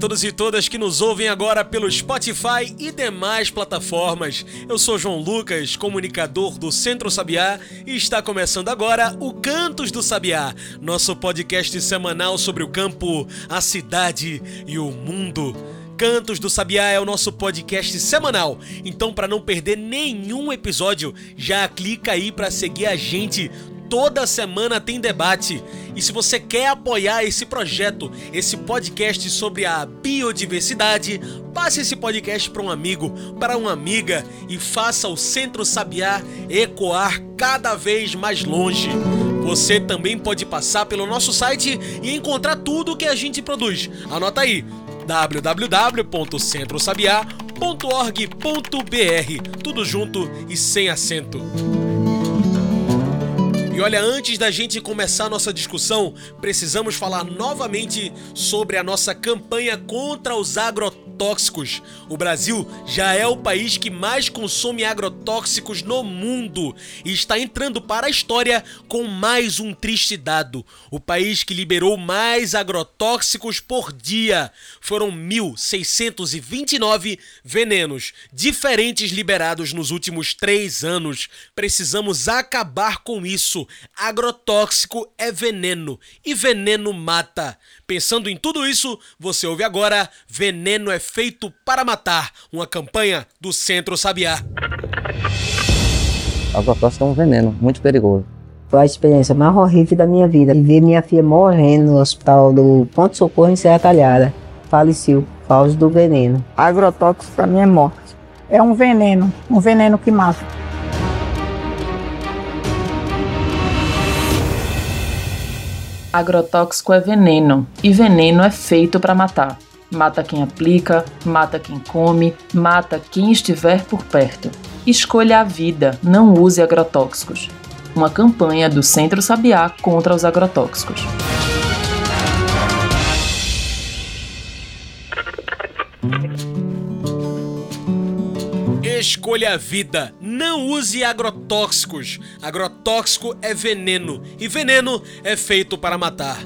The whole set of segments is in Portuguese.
Todos e todas que nos ouvem agora pelo Spotify e demais plataformas. Eu sou João Lucas, comunicador do Centro Sabiá, e está começando agora o Cantos do Sabiá, nosso podcast semanal sobre o campo, a cidade e o mundo. Cantos do Sabiá é o nosso podcast semanal. Então, para não perder nenhum episódio, já clica aí para seguir a gente toda semana tem debate. E se você quer apoiar esse projeto, esse podcast sobre a biodiversidade, passe esse podcast para um amigo, para uma amiga e faça o Centro Sabiá ecoar cada vez mais longe. Você também pode passar pelo nosso site e encontrar tudo o que a gente produz. Anota aí www.centrosabiá.org.br, tudo junto e sem acento. E olha, antes da gente começar nossa discussão, precisamos falar novamente sobre a nossa campanha contra os agrotóxicos. O Brasil já é o país que mais consome agrotóxicos no mundo e está entrando para a história com mais um triste dado. O país que liberou mais agrotóxicos por dia. Foram 1.629 venenos diferentes liberados nos últimos três anos. Precisamos acabar com isso agrotóxico é veneno e veneno mata. Pensando em tudo isso, você ouve agora Veneno é feito para matar, uma campanha do Centro Sabiá. Agrotóxico é um veneno muito perigoso. Foi a experiência mais horrível da minha vida. E ver minha filha morrendo no hospital do Ponto Socorro em Serra Talhada. Faleceu por causa do veneno. Agrotóxico para mim é morte. É um veneno, um veneno que mata. Agrotóxico é veneno e veneno é feito para matar. Mata quem aplica, mata quem come, mata quem estiver por perto. Escolha a vida, não use agrotóxicos. Uma campanha do Centro Sabiá contra os agrotóxicos. Escolha a vida, não use agrotóxicos. Agrotóxico é veneno e veneno é feito para matar.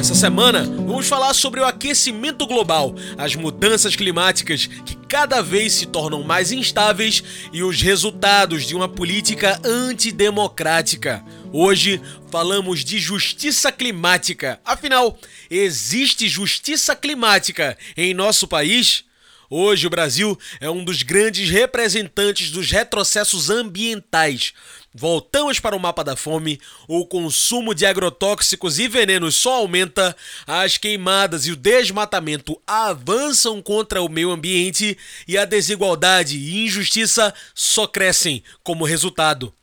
Essa semana vamos falar sobre o aquecimento global, as mudanças climáticas que cada vez se tornam mais instáveis e os resultados de uma política antidemocrática. Hoje falamos de justiça climática. Afinal, existe justiça climática em nosso país? Hoje, o Brasil é um dos grandes representantes dos retrocessos ambientais. Voltamos para o mapa da fome, o consumo de agrotóxicos e venenos só aumenta, as queimadas e o desmatamento avançam contra o meio ambiente e a desigualdade e injustiça só crescem como resultado.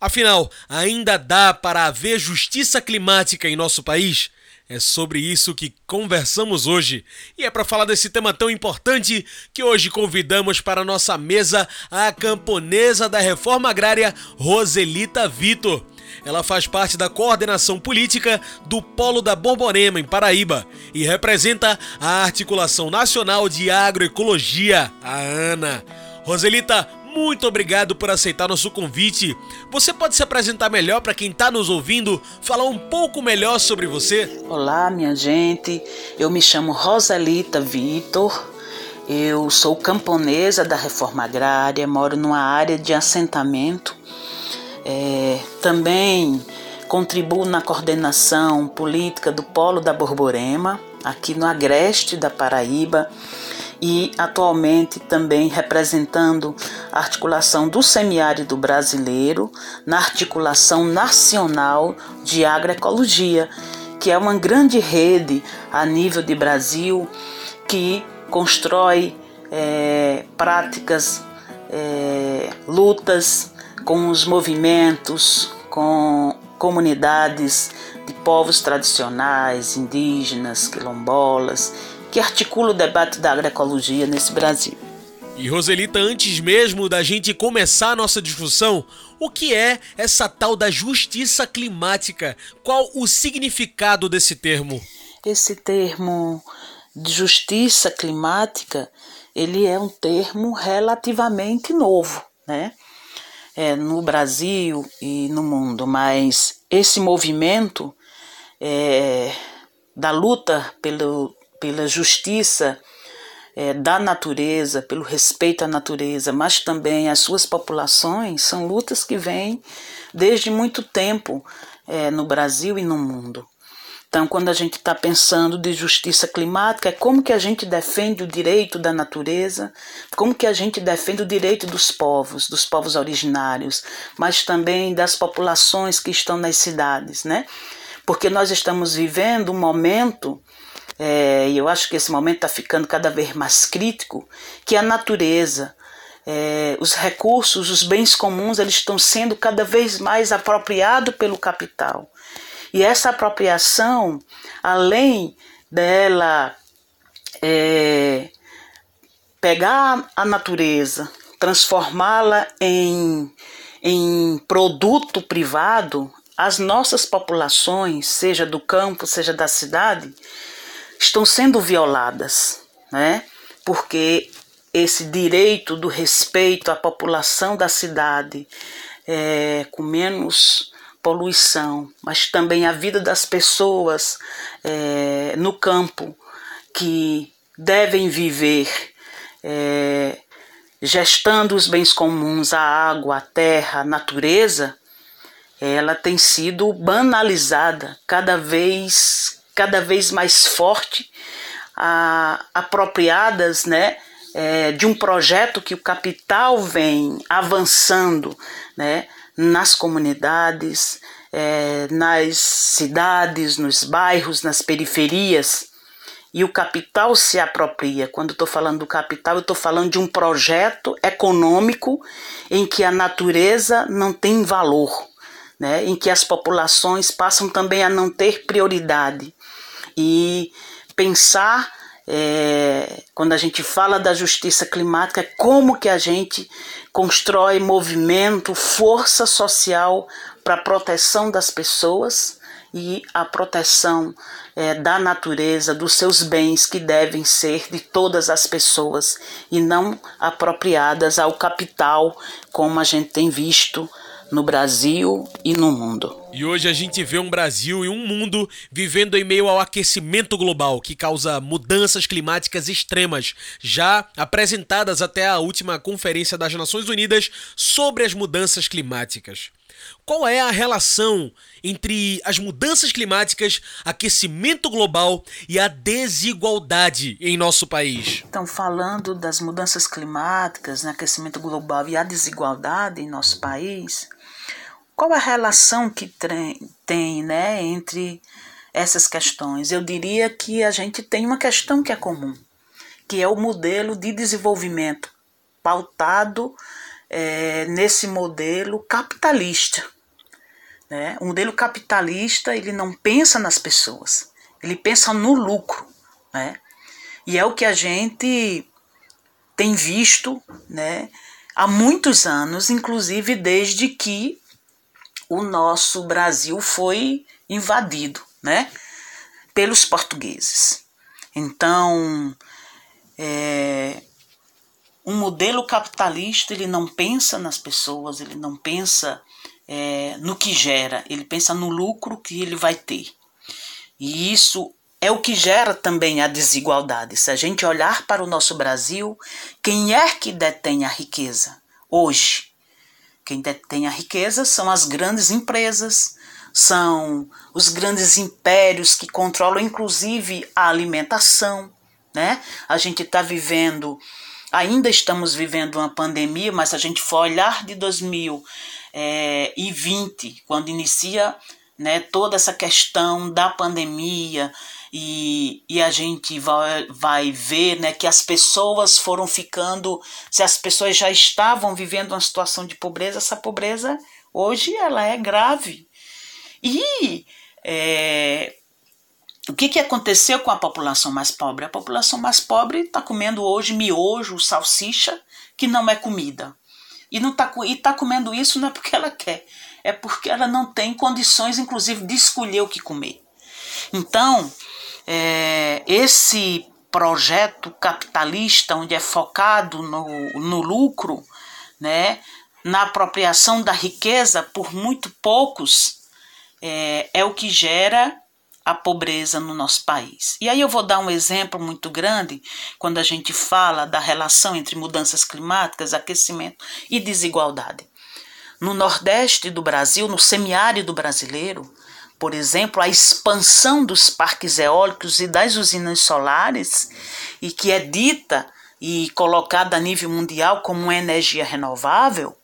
Afinal, ainda dá para haver justiça climática em nosso país? É sobre isso que conversamos hoje. E é para falar desse tema tão importante que hoje convidamos para nossa mesa a camponesa da reforma agrária Roselita Vitor. Ela faz parte da coordenação política do Polo da Borborema, em Paraíba, e representa a Articulação Nacional de Agroecologia, a ANA. Roselita, muito obrigado por aceitar nosso convite. Você pode se apresentar melhor para quem está nos ouvindo, falar um pouco melhor sobre você? Olá, minha gente. Eu me chamo Rosalita Vitor. Eu sou camponesa da reforma agrária, moro numa área de assentamento. É, também contribuo na coordenação política do Polo da Borborema, aqui no agreste da Paraíba e atualmente também representando a articulação do semiárido brasileiro na articulação nacional de agroecologia, que é uma grande rede a nível de Brasil que constrói é, práticas, é, lutas com os movimentos, com comunidades de povos tradicionais, indígenas, quilombolas que articula o debate da agroecologia nesse Brasil. E Roselita, antes mesmo da gente começar a nossa discussão, O que é essa tal da justiça climática? Qual o significado desse termo? Esse termo de justiça climática, ele é um termo relativamente novo, né? É, no Brasil e no mundo, mas esse movimento é, da luta pelo, pela justiça é, da natureza, pelo respeito à natureza, mas também às suas populações, são lutas que vêm desde muito tempo é, no Brasil e no mundo. Então, quando a gente está pensando de justiça climática, é como que a gente defende o direito da natureza, como que a gente defende o direito dos povos, dos povos originários, mas também das populações que estão nas cidades, né? Porque nós estamos vivendo um momento é, e eu acho que esse momento está ficando cada vez mais crítico, que a natureza, é, os recursos, os bens comuns, eles estão sendo cada vez mais apropriados pelo capital. E essa apropriação, além dela é, pegar a natureza, transformá-la em, em produto privado, as nossas populações, seja do campo, seja da cidade, estão sendo violadas, né? Porque esse direito do respeito à população da cidade, é, com menos poluição, mas também a vida das pessoas é, no campo que devem viver é, gestando os bens comuns, a água, a terra, a natureza, ela tem sido banalizada cada vez cada vez mais forte, a, apropriadas, né, é, de um projeto que o capital vem avançando, né, nas comunidades, é, nas cidades, nos bairros, nas periferias. E o capital se apropria. Quando estou falando do capital, eu estou falando de um projeto econômico em que a natureza não tem valor, né? em que as populações passam também a não ter prioridade e pensar é, quando a gente fala da justiça climática, é como que a gente constrói movimento, força social para a proteção das pessoas e a proteção é, da natureza, dos seus bens que devem ser de todas as pessoas e não apropriadas ao capital, como a gente tem visto no Brasil e no mundo. E hoje a gente vê um Brasil e um mundo vivendo em meio ao aquecimento global, que causa mudanças climáticas extremas, já apresentadas até a última Conferência das Nações Unidas sobre as mudanças climáticas. Qual é a relação entre as mudanças climáticas, aquecimento global e a desigualdade em nosso país? Então, falando das mudanças climáticas, né, aquecimento global e a desigualdade em nosso país, qual a relação que tem né, entre essas questões? Eu diria que a gente tem uma questão que é comum, que é o modelo de desenvolvimento pautado é, nesse modelo capitalista. Né? O modelo capitalista ele não pensa nas pessoas, ele pensa no lucro. Né? E é o que a gente tem visto né, há muitos anos, inclusive desde que o nosso Brasil foi invadido, né, pelos portugueses. Então, é, um modelo capitalista ele não pensa nas pessoas, ele não pensa é, no que gera, ele pensa no lucro que ele vai ter. E isso é o que gera também a desigualdade. Se a gente olhar para o nosso Brasil, quem é que detém a riqueza hoje? Quem detém a riqueza são as grandes empresas, são os grandes impérios que controlam inclusive a alimentação, né? A gente está vivendo, ainda estamos vivendo uma pandemia, mas se a gente for olhar de 2020, é, quando inicia né, toda essa questão da pandemia, e, e a gente vai, vai ver né, que as pessoas foram ficando, se as pessoas já estavam vivendo uma situação de pobreza, essa pobreza hoje ela é grave. E é, o que, que aconteceu com a população mais pobre? A população mais pobre está comendo hoje miojo, salsicha, que não é comida. E não tá, e tá comendo isso não é porque ela quer, é porque ela não tem condições, inclusive, de escolher o que comer. Então, é, esse projeto capitalista, onde é focado no, no lucro, né, na apropriação da riqueza por muito poucos, é, é o que gera a pobreza no nosso país. E aí eu vou dar um exemplo muito grande quando a gente fala da relação entre mudanças climáticas, aquecimento e desigualdade. No Nordeste do Brasil, no semiárido brasileiro, por exemplo, a expansão dos parques eólicos e das usinas solares, e que é dita e colocada a nível mundial como uma energia renovável,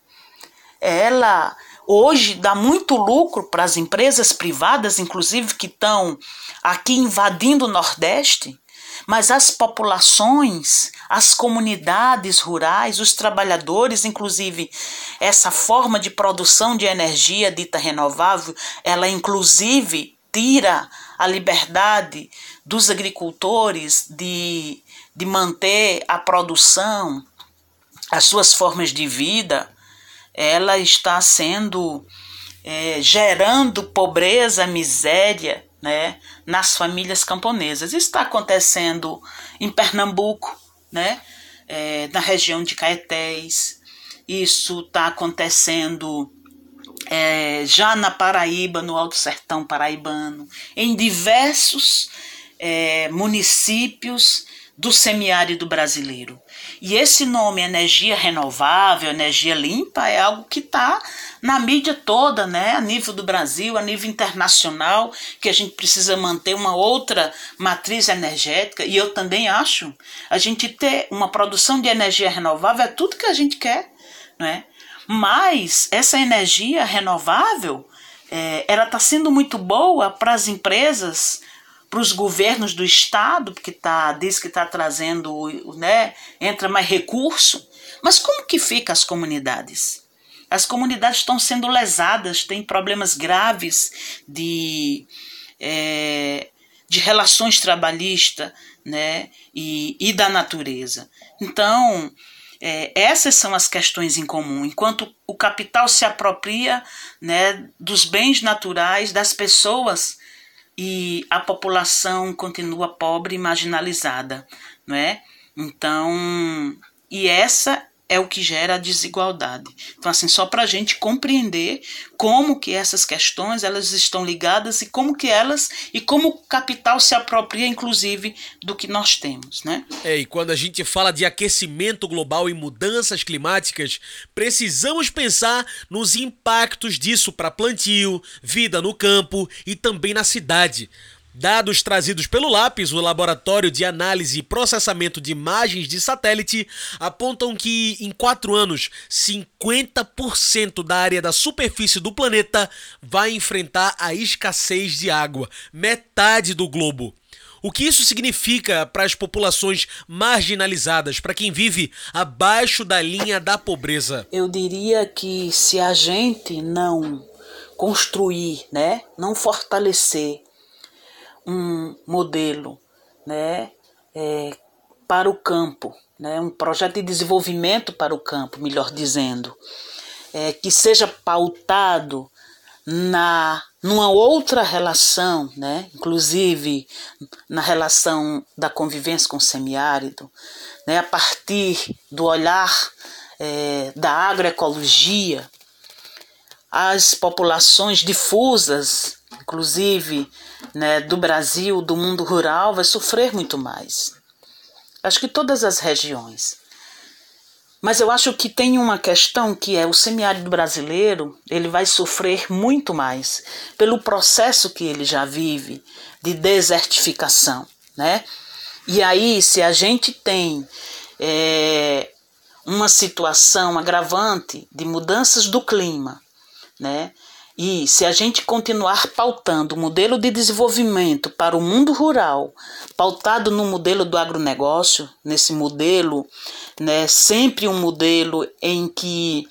ela hoje dá muito lucro para as empresas privadas, inclusive que estão aqui invadindo o Nordeste, mas as populações, as comunidades rurais, os trabalhadores, inclusive essa forma de produção de energia dita renovável, ela inclusive tira a liberdade dos agricultores de, de manter a produção, as suas formas de vida ela está sendo é, gerando pobreza, miséria, né, nas famílias camponesas. Isso está acontecendo em Pernambuco, né, é, na região de Caetés. Isso está acontecendo é, já na Paraíba, no Alto Sertão Paraibano, em diversos é, municípios do semiárido brasileiro. E esse nome energia renovável, energia limpa, é algo que está na mídia toda, né? A nível do Brasil, a nível internacional, que a gente precisa manter uma outra matriz energética. E eu também acho a gente ter uma produção de energia renovável é tudo que a gente quer, né? Mas essa energia renovável, é, ela está sendo muito boa para as empresas para os governos do estado, porque tá, diz que está trazendo, né, entra mais recurso. Mas como que fica as comunidades? As comunidades estão sendo lesadas, têm problemas graves de, é, de relações trabalhistas né, e, e da natureza. Então, é, essas são as questões em comum. Enquanto o capital se apropria né, dos bens naturais das pessoas e a população continua pobre e marginalizada, não é? Então, e essa é o que gera a desigualdade. Então, assim, só para a gente compreender como que essas questões elas estão ligadas e como que elas e como o capital se apropria, inclusive, do que nós temos, né? É, e quando a gente fala de aquecimento global e mudanças climáticas, precisamos pensar nos impactos disso para plantio, vida no campo e também na cidade. Dados trazidos pelo Lápis, o Laboratório de Análise e Processamento de Imagens de Satélite, apontam que em quatro anos, 50% da área da superfície do planeta vai enfrentar a escassez de água, metade do globo. O que isso significa para as populações marginalizadas, para quem vive abaixo da linha da pobreza? Eu diria que se a gente não construir, né, não fortalecer um modelo né, é, para o campo, né, um projeto de desenvolvimento para o campo, melhor dizendo, é, que seja pautado na numa outra relação, né, inclusive na relação da convivência com o semiárido, né, a partir do olhar é, da agroecologia, as populações difusas, inclusive né, do Brasil, do mundo rural, vai sofrer muito mais. Acho que todas as regiões. Mas eu acho que tem uma questão que é o semiárido brasileiro, ele vai sofrer muito mais pelo processo que ele já vive de desertificação, né? E aí, se a gente tem é, uma situação agravante de mudanças do clima, né? E se a gente continuar pautando o modelo de desenvolvimento para o mundo rural, pautado no modelo do agronegócio, nesse modelo, né, sempre um modelo em que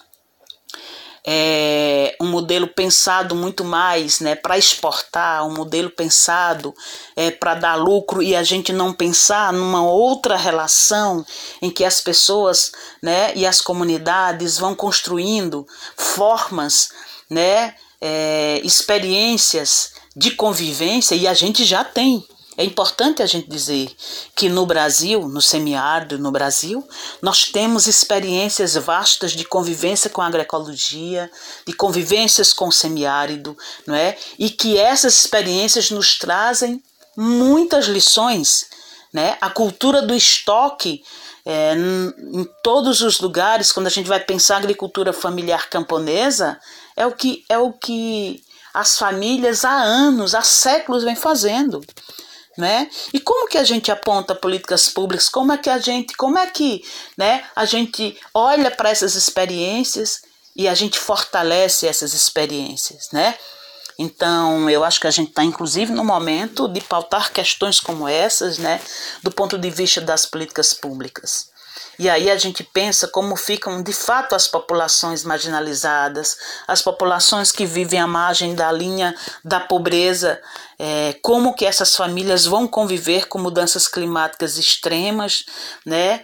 é, um modelo pensado muito mais né, para exportar, um modelo pensado é, para dar lucro e a gente não pensar numa outra relação em que as pessoas né, e as comunidades vão construindo formas, né, é, experiências de convivência e a gente já tem é importante a gente dizer que no Brasil, no semiárido no Brasil, nós temos experiências vastas de convivência com a agroecologia, de convivências com o semiárido, não é? E que essas experiências nos trazem muitas lições, né? A cultura do estoque é, em todos os lugares, quando a gente vai pensar agricultura familiar camponesa, é o que é o que as famílias há anos, há séculos vem fazendo né? E como que a gente aponta políticas públicas? Como é que a gente, como é que, né, a gente olha para essas experiências e a gente fortalece essas experiências, né? Então, eu acho que a gente está, inclusive, no momento de pautar questões como essas, né, do ponto de vista das políticas públicas. E aí a gente pensa como ficam de fato as populações marginalizadas, as populações que vivem à margem da linha da pobreza, é, como que essas famílias vão conviver com mudanças climáticas extremas, né,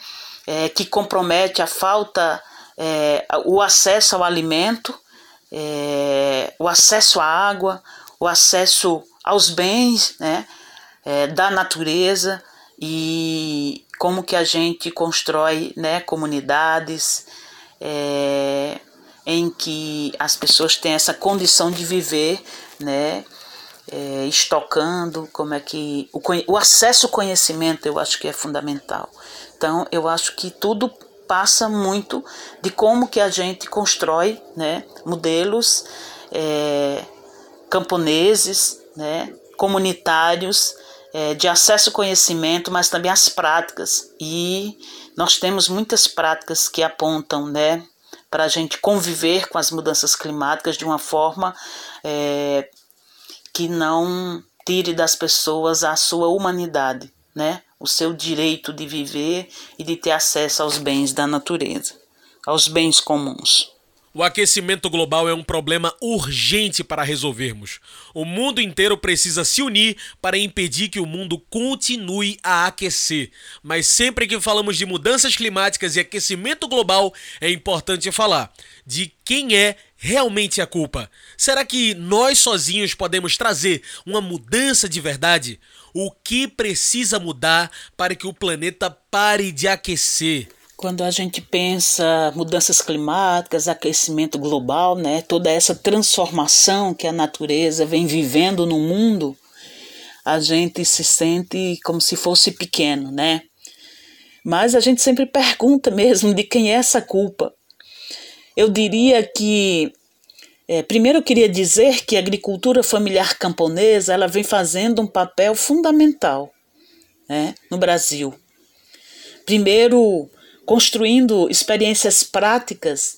é, que compromete a falta, é, o acesso ao alimento, é, o acesso à água, o acesso aos bens né, é, da natureza e, como que a gente constrói né, comunidades é, em que as pessoas têm essa condição de viver, né, é, estocando, como é que o, o acesso ao conhecimento eu acho que é fundamental. Então eu acho que tudo passa muito de como que a gente constrói né, modelos é, camponeses, né, comunitários é, de acesso ao conhecimento, mas também as práticas. E nós temos muitas práticas que apontam, né, para a gente conviver com as mudanças climáticas de uma forma é, que não tire das pessoas a sua humanidade, né, o seu direito de viver e de ter acesso aos bens da natureza, aos bens comuns. O aquecimento global é um problema urgente para resolvermos. O mundo inteiro precisa se unir para impedir que o mundo continue a aquecer. Mas sempre que falamos de mudanças climáticas e aquecimento global, é importante falar de quem é realmente a culpa. Será que nós sozinhos podemos trazer uma mudança de verdade? O que precisa mudar para que o planeta pare de aquecer? Quando a gente pensa mudanças climáticas, aquecimento global, né, toda essa transformação que a natureza vem vivendo no mundo, a gente se sente como se fosse pequeno, né? Mas a gente sempre pergunta mesmo de quem é essa culpa. Eu diria que é, primeiro eu queria dizer que a agricultura familiar camponesa ela vem fazendo um papel fundamental né, no Brasil. Primeiro, construindo experiências práticas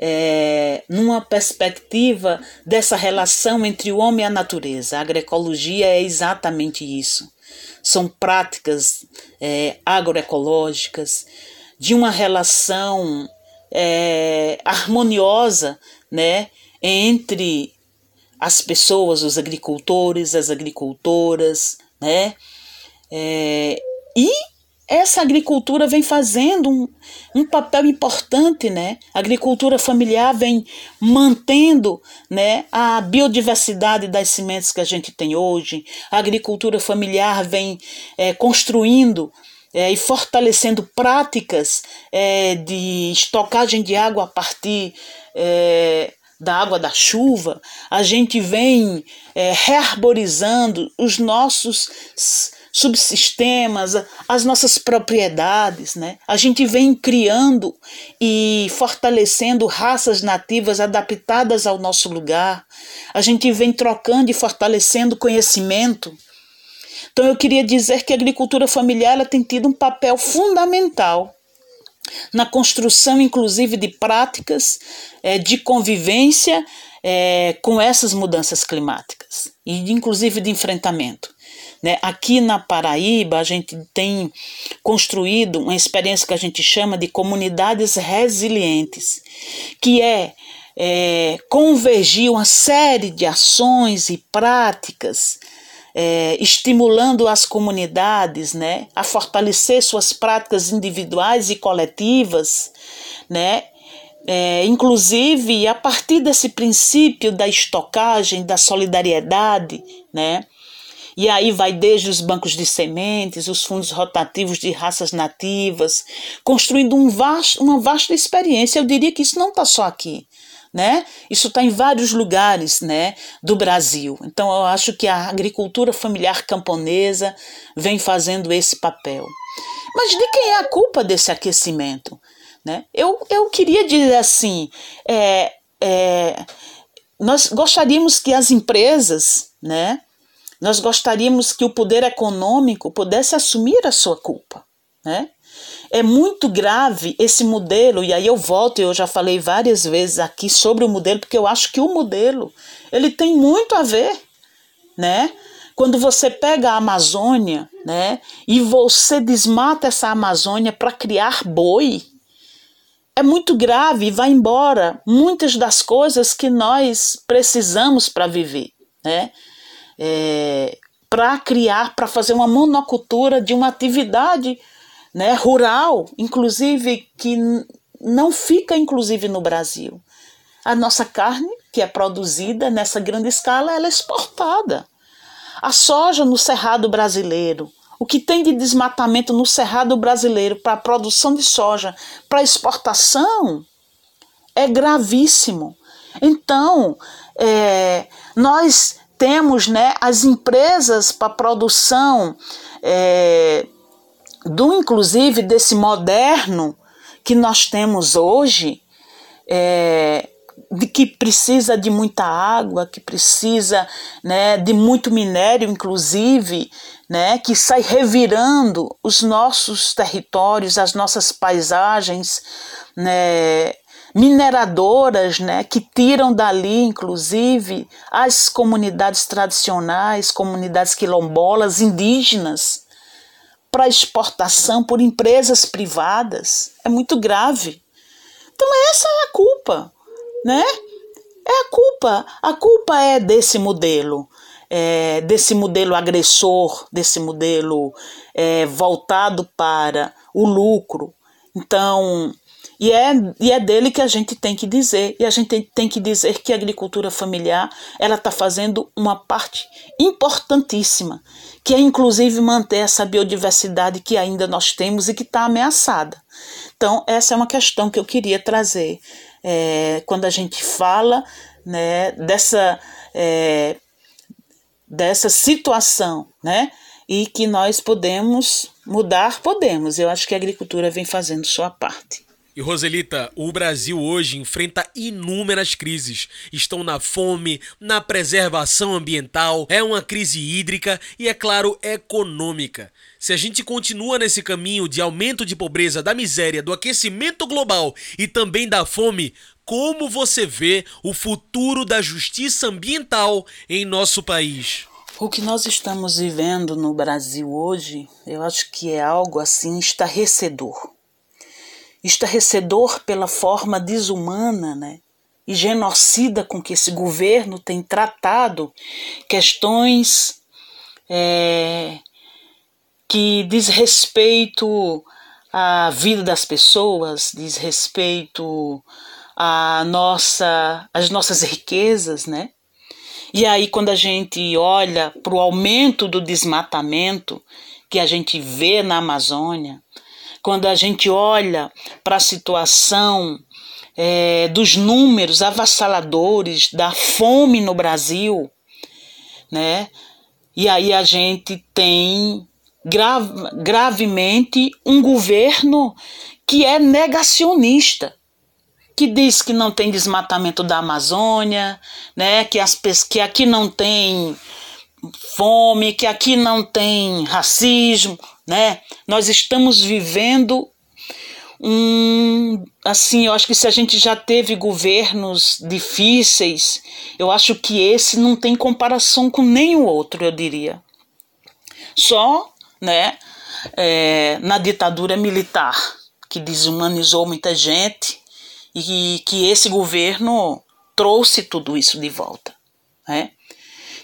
é, numa perspectiva dessa relação entre o homem e a natureza. A agroecologia é exatamente isso. São práticas é, agroecológicas de uma relação é, harmoniosa né, entre as pessoas, os agricultores, as agricultoras, né? É, e essa agricultura vem fazendo um, um papel importante, né? A agricultura familiar vem mantendo né, a biodiversidade das sementes que a gente tem hoje. A agricultura familiar vem é, construindo é, e fortalecendo práticas é, de estocagem de água a partir é, da água da chuva. A gente vem é, rearborizando os nossos subsistemas, as nossas propriedades, né? A gente vem criando e fortalecendo raças nativas adaptadas ao nosso lugar. A gente vem trocando e fortalecendo conhecimento. Então eu queria dizer que a agricultura familiar ela tem tido um papel fundamental na construção, inclusive, de práticas é, de convivência é, com essas mudanças climáticas e, inclusive, de enfrentamento. Né? Aqui na Paraíba, a gente tem construído uma experiência que a gente chama de comunidades resilientes, que é, é, convergir uma série de ações e práticas, é, estimulando as comunidades né, a fortalecer suas práticas individuais e coletivas, né, é, inclusive a partir desse princípio da estocagem, da solidariedade, né, e aí vai desde os bancos de sementes, os fundos rotativos de raças nativas, construindo um vasto, uma vasta experiência. Eu diria que isso não está só aqui. Né? Isso está em vários lugares né, do Brasil. Então, eu acho que a agricultura familiar camponesa vem fazendo esse papel. Mas de quem é a culpa desse aquecimento? Né? Eu, eu queria dizer assim: é, é, nós gostaríamos que as empresas, né, nós gostaríamos que o poder econômico pudesse assumir a sua culpa, né? É muito grave esse modelo, e aí eu volto, eu já falei várias vezes aqui sobre o modelo, porque eu acho que o modelo, ele tem muito a ver, né? Quando você pega a Amazônia, né, e você desmata essa Amazônia para criar boi, é muito grave e vai embora muitas das coisas que nós precisamos para viver, né? É, para criar, para fazer uma monocultura de uma atividade né, rural, inclusive que não fica inclusive no Brasil. A nossa carne, que é produzida nessa grande escala, ela é exportada. A soja no cerrado brasileiro, o que tem de desmatamento no cerrado brasileiro para a produção de soja, para exportação, é gravíssimo. Então, é, nós temos né, as empresas para produção é, do inclusive desse moderno que nós temos hoje, é, de que precisa de muita água, que precisa né, de muito minério, inclusive, né, que sai revirando os nossos territórios, as nossas paisagens, né, mineradoras, né, que tiram dali, inclusive, as comunidades tradicionais, comunidades quilombolas, indígenas, para exportação por empresas privadas. É muito grave. Então essa é a culpa, né? É a culpa. A culpa é desse modelo. É, desse modelo agressor, desse modelo é, voltado para o lucro. Então, e é, e é dele que a gente tem que dizer. E a gente tem, que dizer que a agricultura familiar ela está fazendo uma parte importantíssima, que é inclusive manter essa biodiversidade que ainda nós temos e que está ameaçada. Então, essa é uma questão que eu queria trazer. É, quando a gente fala né, dessa, é, dessa situação, né? E que nós podemos mudar, podemos. Eu acho que a agricultura vem fazendo sua parte. E Roselita, o Brasil hoje enfrenta inúmeras crises. Estão na fome, na preservação ambiental, é uma crise hídrica e, é claro, econômica. Se a gente continua nesse caminho de aumento de pobreza, da miséria, do aquecimento global e também da fome, como você vê o futuro da justiça ambiental em nosso país? O que nós estamos vivendo no Brasil hoje, eu acho que é algo assim estarrecedor estarrecedor pela forma desumana né, e genocida com que esse governo tem tratado questões é, que diz respeito à vida das pessoas, diz respeito à nossa, às nossas riquezas, né? E aí, quando a gente olha para o aumento do desmatamento que a gente vê na Amazônia, quando a gente olha para a situação é, dos números avassaladores da fome no Brasil, né? E aí a gente tem gravemente um governo que é negacionista, que diz que não tem desmatamento da Amazônia, né? Que, as, que aqui não tem fome, que aqui não tem racismo, né? Nós estamos vivendo um assim, eu acho que se a gente já teve governos difíceis, eu acho que esse não tem comparação com nenhum outro, eu diria. Só, né, é, na ditadura militar, que desumanizou muita gente e que esse governo trouxe tudo isso de volta. Né?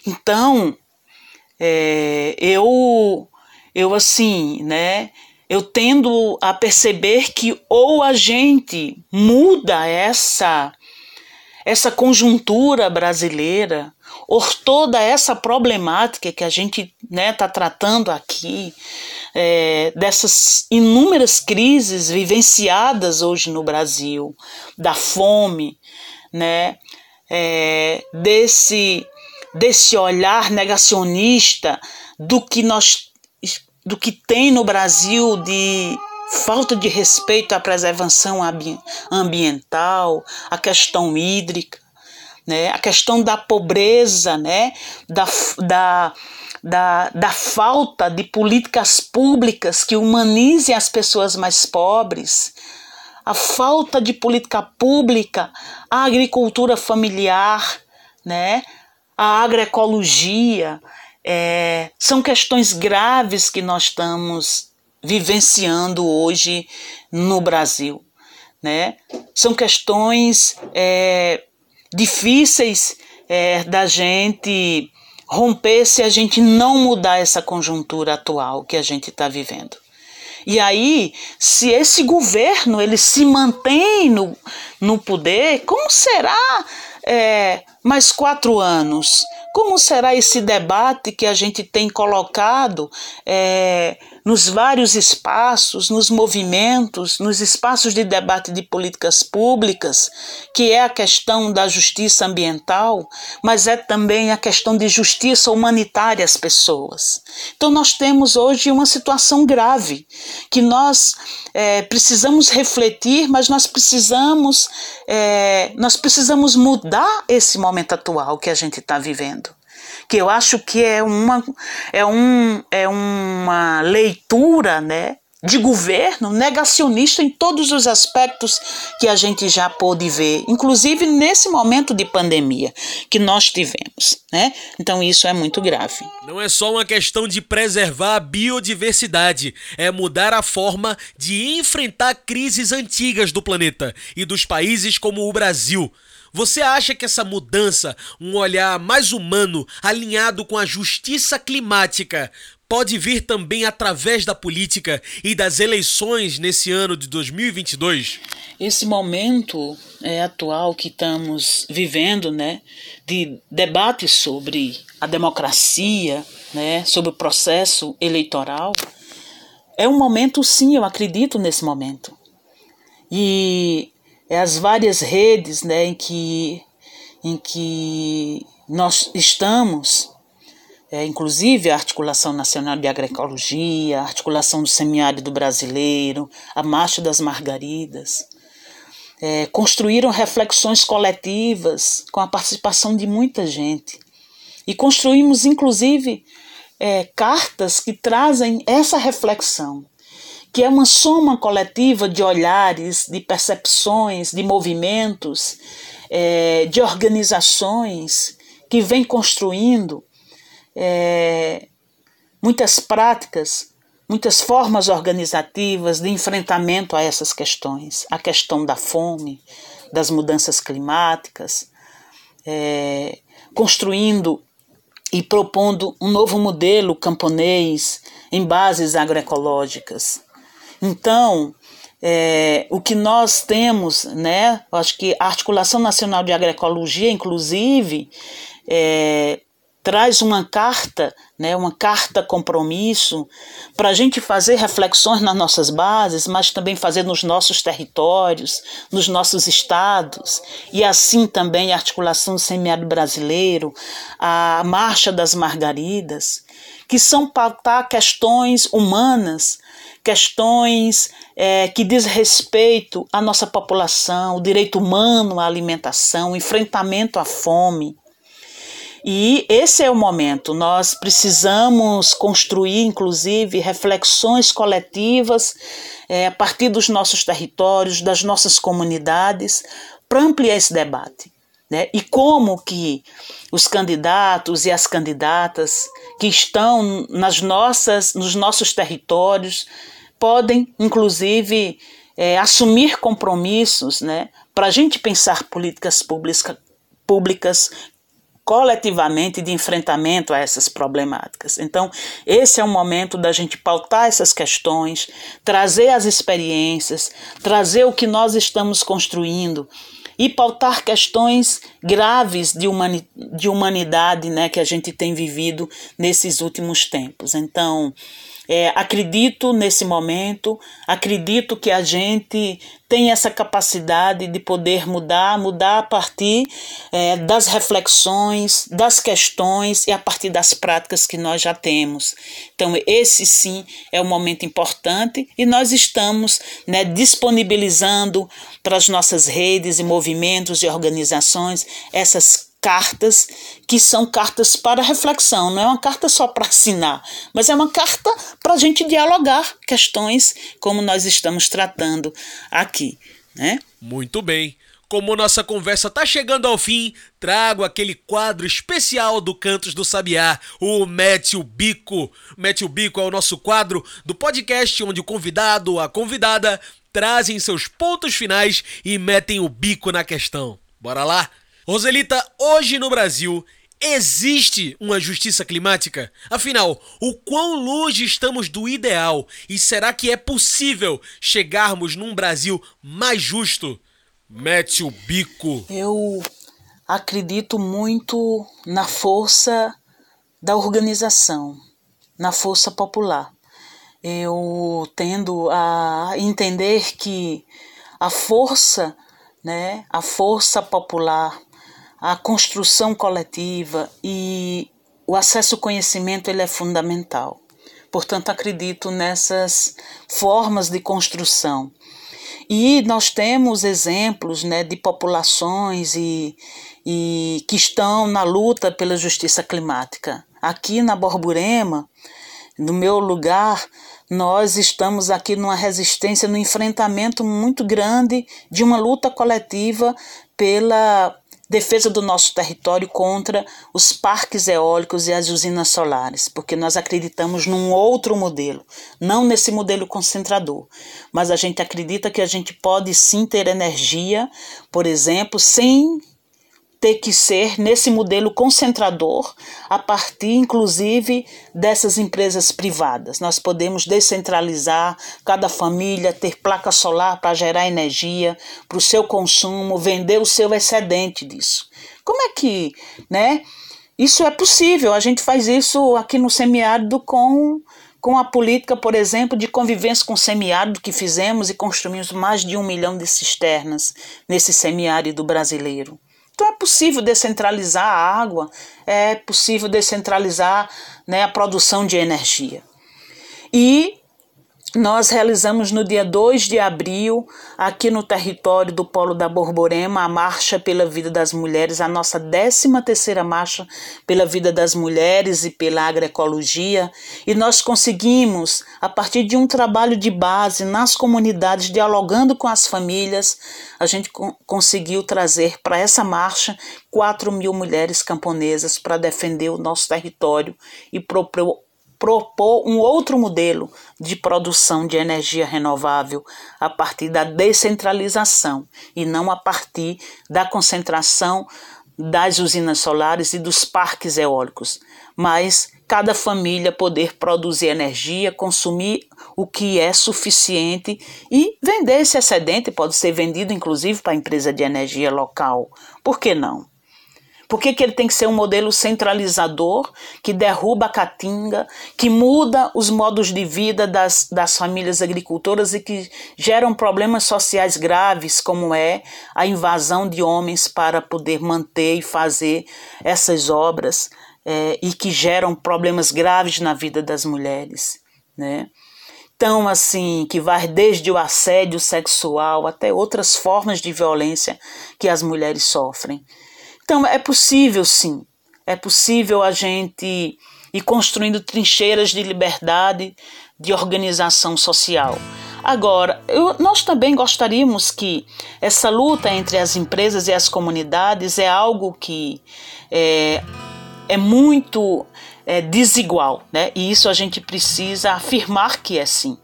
Então, é, eu, eu assim, né? Eu tendo a perceber que ou a gente muda essa essa conjuntura brasileira, ou toda essa problemática que a gente está né, tá tratando aqui, é, dessas inúmeras crises vivenciadas hoje no Brasil, da fome, né, é, desse desse olhar negacionista do que nós do que tem no Brasil de falta de respeito à preservação ambiental, a questão hídrica, né, a questão da pobreza, né, da, da, da, da falta de políticas públicas que humanizem as pessoas mais pobres, a falta de política pública, a agricultura familiar, né, a agroecologia, é, são questões graves que nós estamos vivenciando hoje no Brasil. Né? São questões é, difíceis é, da gente romper se a gente não mudar essa conjuntura atual que a gente está vivendo. E aí, se esse governo ele se mantém no, no poder, como será é, mais quatro anos? Como será esse debate que a gente tem colocado é, nos vários espaços, nos movimentos, nos espaços de debate de políticas públicas, que é a questão da justiça ambiental, mas é também a questão de justiça humanitária às pessoas? Então, nós temos hoje uma situação grave que nós é, precisamos refletir, mas nós precisamos, é, nós precisamos mudar esse momento atual que a gente está vivendo que eu acho que é uma, é um, é uma leitura, né? de governo negacionista em todos os aspectos que a gente já pôde ver, inclusive nesse momento de pandemia que nós tivemos, né? Então isso é muito grave. Não é só uma questão de preservar a biodiversidade, é mudar a forma de enfrentar crises antigas do planeta e dos países como o Brasil. Você acha que essa mudança, um olhar mais humano, alinhado com a justiça climática, pode vir também através da política e das eleições nesse ano de 2022? Esse momento é, atual que estamos vivendo, né, de debate sobre a democracia, né, sobre o processo eleitoral, é um momento, sim, eu acredito nesse momento. E é as várias redes né, em, que, em que nós estamos, é, inclusive a Articulação Nacional de Agroecologia, a Articulação do Semiárido Brasileiro, a Marcha das Margaridas, é, construíram reflexões coletivas com a participação de muita gente. E construímos, inclusive, é, cartas que trazem essa reflexão que é uma soma coletiva de olhares, de percepções, de movimentos, é, de organizações que vem construindo é, muitas práticas, muitas formas organizativas de enfrentamento a essas questões, a questão da fome, das mudanças climáticas, é, construindo e propondo um novo modelo camponês em bases agroecológicas. Então, é, o que nós temos, né? Acho que a Articulação Nacional de Agroecologia, inclusive, é, traz uma carta, né, uma carta compromisso, para a gente fazer reflexões nas nossas bases, mas também fazer nos nossos territórios, nos nossos estados, e assim também a articulação do semiárido brasileiro, a Marcha das Margaridas, que são pautar questões humanas questões é, que diz respeito à nossa população, o direito humano à alimentação, o enfrentamento à fome. E esse é o momento. Nós precisamos construir, inclusive, reflexões coletivas é, a partir dos nossos territórios, das nossas comunidades, para ampliar esse debate. Né? E como que os candidatos e as candidatas que estão nas nossas, nos nossos territórios podem, inclusive, é, assumir compromissos né, para a gente pensar políticas públicas, públicas coletivamente de enfrentamento a essas problemáticas. Então, esse é o momento da gente pautar essas questões, trazer as experiências, trazer o que nós estamos construindo e pautar questões graves de, humani de humanidade né, que a gente tem vivido nesses últimos tempos. Então, é, acredito nesse momento, acredito que a gente tem essa capacidade de poder mudar, mudar a partir é, das reflexões, das questões e a partir das práticas que nós já temos. Então, esse sim é um momento importante e nós estamos né, disponibilizando para as nossas redes e movimentos e organizações essas cartas que são cartas para reflexão, não é uma carta só para assinar, mas é uma carta para a gente dialogar questões como nós estamos tratando aqui, né? Muito bem. Como nossa conversa está chegando ao fim, trago aquele quadro especial do Cantos do Sabiá, o Mete o Bico. Mete o Bico é o nosso quadro do podcast onde o convidado ou a convidada trazem seus pontos finais e metem o bico na questão. Bora lá? Roselita, hoje no Brasil existe uma justiça climática? Afinal, o quão longe estamos do ideal e será que é possível chegarmos num Brasil mais justo? Mete o bico. Eu acredito muito na força da organização, na força popular. Eu tendo a entender que a força, né, a força popular a construção coletiva e o acesso ao conhecimento ele é fundamental. Portanto, acredito nessas formas de construção. E nós temos exemplos né, de populações e, e que estão na luta pela justiça climática. Aqui na Borborema, no meu lugar, nós estamos aqui numa resistência, no enfrentamento muito grande de uma luta coletiva pela defesa do nosso território contra os parques eólicos e as usinas solares, porque nós acreditamos num outro modelo, não nesse modelo concentrador, mas a gente acredita que a gente pode sim ter energia, por exemplo, sem ter que ser nesse modelo concentrador, a partir inclusive dessas empresas privadas. Nós podemos descentralizar, cada família ter placa solar para gerar energia para o seu consumo, vender o seu excedente disso. Como é que, né? Isso é possível. A gente faz isso aqui no semiárido com com a política, por exemplo, de convivência com o semiárido que fizemos e construímos mais de um milhão de cisternas nesse semiárido brasileiro. Então é possível descentralizar a água, é possível descentralizar né, a produção de energia. E nós realizamos no dia 2 de abril, aqui no território do Polo da Borborema, a Marcha pela Vida das Mulheres, a nossa 13 terceira Marcha pela Vida das Mulheres e pela Agroecologia, e nós conseguimos, a partir de um trabalho de base nas comunidades, dialogando com as famílias, a gente conseguiu trazer para essa marcha 4 mil mulheres camponesas para defender o nosso território e propor propor um outro modelo de produção de energia renovável a partir da descentralização e não a partir da concentração das usinas solares e dos parques eólicos, mas cada família poder produzir energia, consumir o que é suficiente e vender esse excedente, pode ser vendido inclusive para a empresa de energia local. Por que não? Por que, que ele tem que ser um modelo centralizador, que derruba a caatinga, que muda os modos de vida das, das famílias agricultoras e que geram problemas sociais graves, como é a invasão de homens para poder manter e fazer essas obras é, e que geram problemas graves na vida das mulheres, né? Então, assim, que vai desde o assédio sexual até outras formas de violência que as mulheres sofrem. Então, é possível sim, é possível a gente ir construindo trincheiras de liberdade, de organização social. Agora, eu, nós também gostaríamos que essa luta entre as empresas e as comunidades é algo que é, é muito é, desigual, né? E isso a gente precisa afirmar que é sim.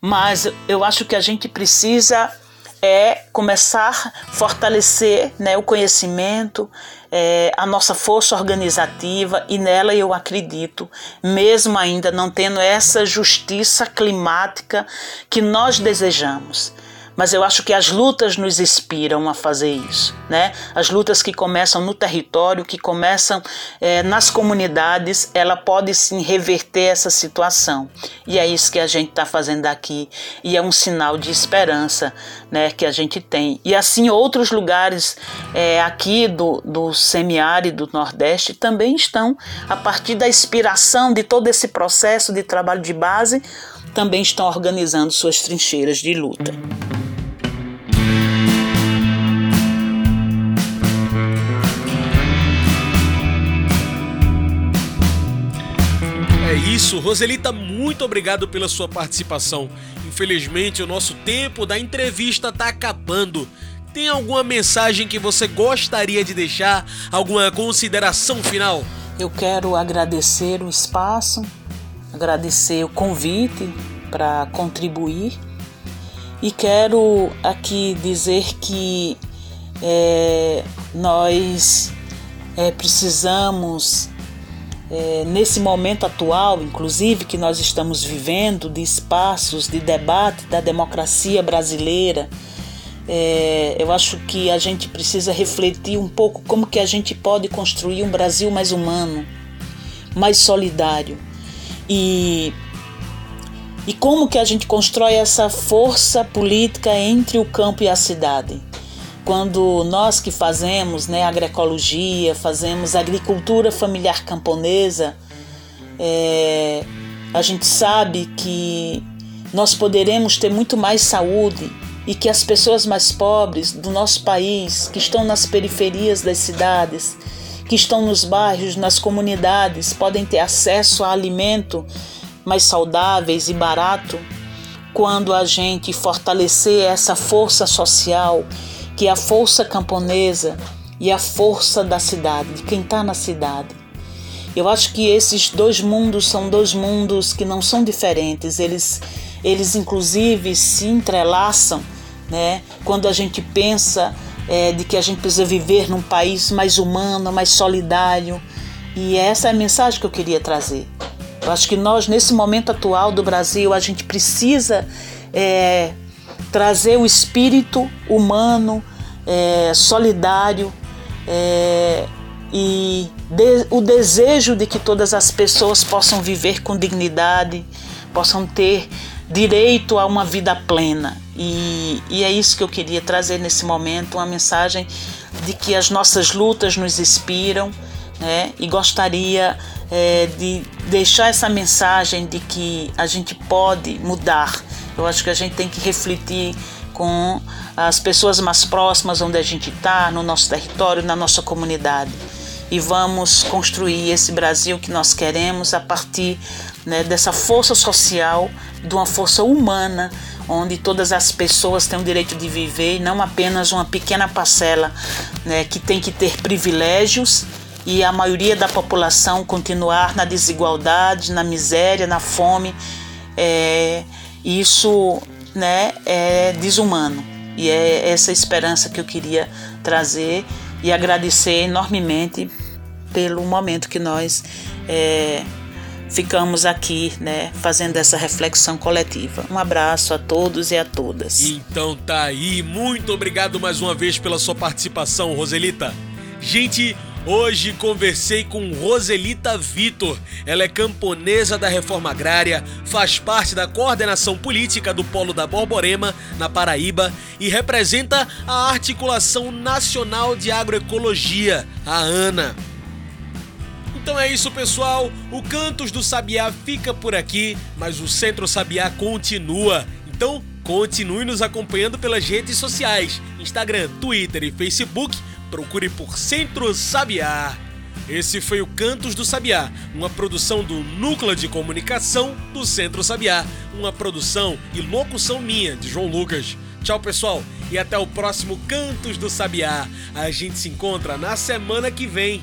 Mas eu acho que a gente precisa é começar a fortalecer né, o conhecimento, é, a nossa força organizativa e nela eu acredito, mesmo ainda não tendo essa justiça climática que nós desejamos mas eu acho que as lutas nos inspiram a fazer isso, né? As lutas que começam no território, que começam é, nas comunidades, ela pode sim reverter essa situação. E é isso que a gente está fazendo aqui e é um sinal de esperança, né? Que a gente tem. E assim outros lugares é, aqui do, do semiárido do Nordeste também estão a partir da inspiração de todo esse processo de trabalho de base também estão organizando suas trincheiras de luta. Isso, Roselita, muito obrigado pela sua participação. Infelizmente, o nosso tempo da entrevista está acabando. Tem alguma mensagem que você gostaria de deixar? Alguma consideração final? Eu quero agradecer o espaço, agradecer o convite para contribuir e quero aqui dizer que é, nós é, precisamos é, nesse momento atual, inclusive, que nós estamos vivendo, de espaços de debate da democracia brasileira, é, eu acho que a gente precisa refletir um pouco como que a gente pode construir um Brasil mais humano, mais solidário. E e como que a gente constrói essa força política entre o campo e a cidade quando nós que fazemos né, agroecologia, fazemos agricultura familiar camponesa, é, a gente sabe que nós poderemos ter muito mais saúde e que as pessoas mais pobres do nosso país, que estão nas periferias das cidades, que estão nos bairros, nas comunidades, podem ter acesso a alimento mais saudáveis e barato quando a gente fortalecer essa força social que a força camponesa e a força da cidade, de quem está na cidade. Eu acho que esses dois mundos são dois mundos que não são diferentes, eles, eles inclusive se entrelaçam né? quando a gente pensa é, de que a gente precisa viver num país mais humano, mais solidário. E essa é a mensagem que eu queria trazer. Eu acho que nós, nesse momento atual do Brasil, a gente precisa é, trazer o espírito humano, é, solidário é, e de, o desejo de que todas as pessoas possam viver com dignidade, possam ter direito a uma vida plena. E, e é isso que eu queria trazer nesse momento uma mensagem de que as nossas lutas nos inspiram. Né? E gostaria é, de deixar essa mensagem de que a gente pode mudar, eu acho que a gente tem que refletir com as pessoas mais próximas onde a gente está, no nosso território, na nossa comunidade. E vamos construir esse Brasil que nós queremos a partir né, dessa força social, de uma força humana, onde todas as pessoas têm o direito de viver e não apenas uma pequena parcela né, que tem que ter privilégios e a maioria da população continuar na desigualdade, na miséria, na fome. É, isso né, é desumano. E é essa esperança que eu queria trazer e agradecer enormemente pelo momento que nós é, ficamos aqui, né, fazendo essa reflexão coletiva. Um abraço a todos e a todas. Então tá aí, muito obrigado mais uma vez pela sua participação, Roselita. Gente, Hoje conversei com Roselita Vitor. Ela é camponesa da Reforma Agrária, faz parte da coordenação política do Polo da Borborema, na Paraíba, e representa a Articulação Nacional de Agroecologia, a ANA. Então é isso, pessoal. O Cantos do Sabiá fica por aqui, mas o Centro Sabiá continua. Então, continue nos acompanhando pelas redes sociais: Instagram, Twitter e Facebook procure por Centro Sabiá. Esse foi o Cantos do Sabiá, uma produção do Núcleo de Comunicação do Centro Sabiá, uma produção e locução minha, de João Lucas. Tchau, pessoal, e até o próximo Cantos do Sabiá. A gente se encontra na semana que vem.